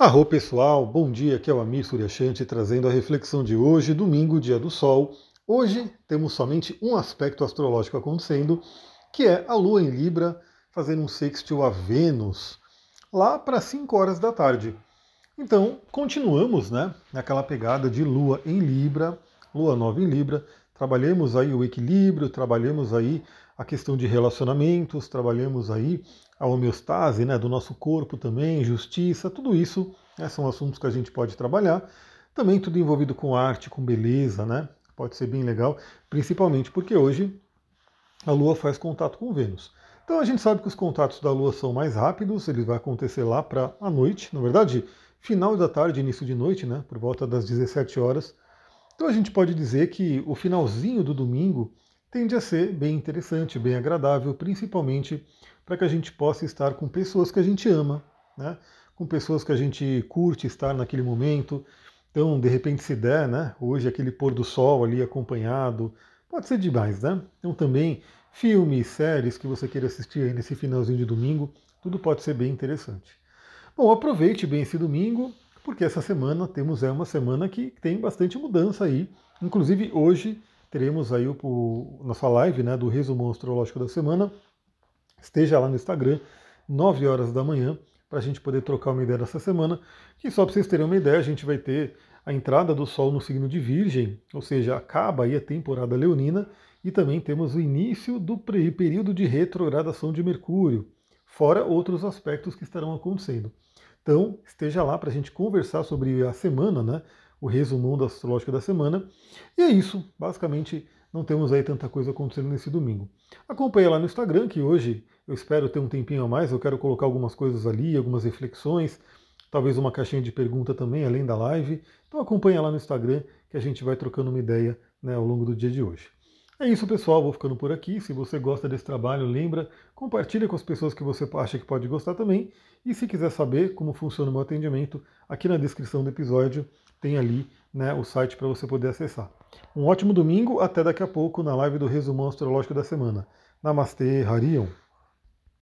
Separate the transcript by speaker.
Speaker 1: Arro pessoal, bom dia, aqui é o Amir Suryashanti trazendo a reflexão de hoje, domingo, dia do Sol. Hoje temos somente um aspecto astrológico acontecendo, que é a Lua em Libra fazendo um sextil a Vênus, lá para 5 horas da tarde. Então, continuamos né, naquela pegada de Lua em Libra, Lua nova em Libra, trabalhemos aí o equilíbrio, trabalhemos aí a questão de relacionamentos, trabalhamos aí a homeostase né, do nosso corpo também, justiça, tudo isso né, são assuntos que a gente pode trabalhar. Também tudo envolvido com arte, com beleza, né? Pode ser bem legal, principalmente porque hoje a Lua faz contato com Vênus. Então a gente sabe que os contatos da Lua são mais rápidos, ele vai acontecer lá para a noite, na verdade, final da tarde, início de noite, né? Por volta das 17 horas. Então a gente pode dizer que o finalzinho do domingo tende a ser bem interessante, bem agradável, principalmente para que a gente possa estar com pessoas que a gente ama, né? com pessoas que a gente curte estar naquele momento. Então, de repente, se der, né? hoje aquele pôr do sol ali acompanhado, pode ser demais, né? Então também filmes, séries que você queira assistir aí nesse finalzinho de domingo, tudo pode ser bem interessante. Bom, aproveite bem esse domingo, porque essa semana temos é uma semana que tem bastante mudança aí. Inclusive hoje teremos aí o, o nossa live né, do resumo astrológico da semana esteja lá no Instagram, 9 horas da manhã, para a gente poder trocar uma ideia dessa semana. Que só para vocês terem uma ideia, a gente vai ter a entrada do Sol no signo de Virgem, ou seja, acaba aí a temporada leonina, e também temos o início do período de retrogradação de Mercúrio, fora outros aspectos que estarão acontecendo. Então, esteja lá para a gente conversar sobre a semana, né? O resumão da astrológica da semana. E é isso, basicamente não temos aí tanta coisa acontecendo nesse domingo. Acompanhe lá no Instagram, que hoje eu espero ter um tempinho a mais, eu quero colocar algumas coisas ali, algumas reflexões, talvez uma caixinha de pergunta também, além da live. Então acompanhe lá no Instagram, que a gente vai trocando uma ideia né, ao longo do dia de hoje. É isso, pessoal. Vou ficando por aqui. Se você gosta desse trabalho, lembra, compartilha com as pessoas que você acha que pode gostar também. E se quiser saber como funciona o meu atendimento, aqui na descrição do episódio tem ali né, o site para você poder acessar. Um ótimo domingo, até daqui a pouco na live do Resumão Astrológico da Semana. Namastê, Harion.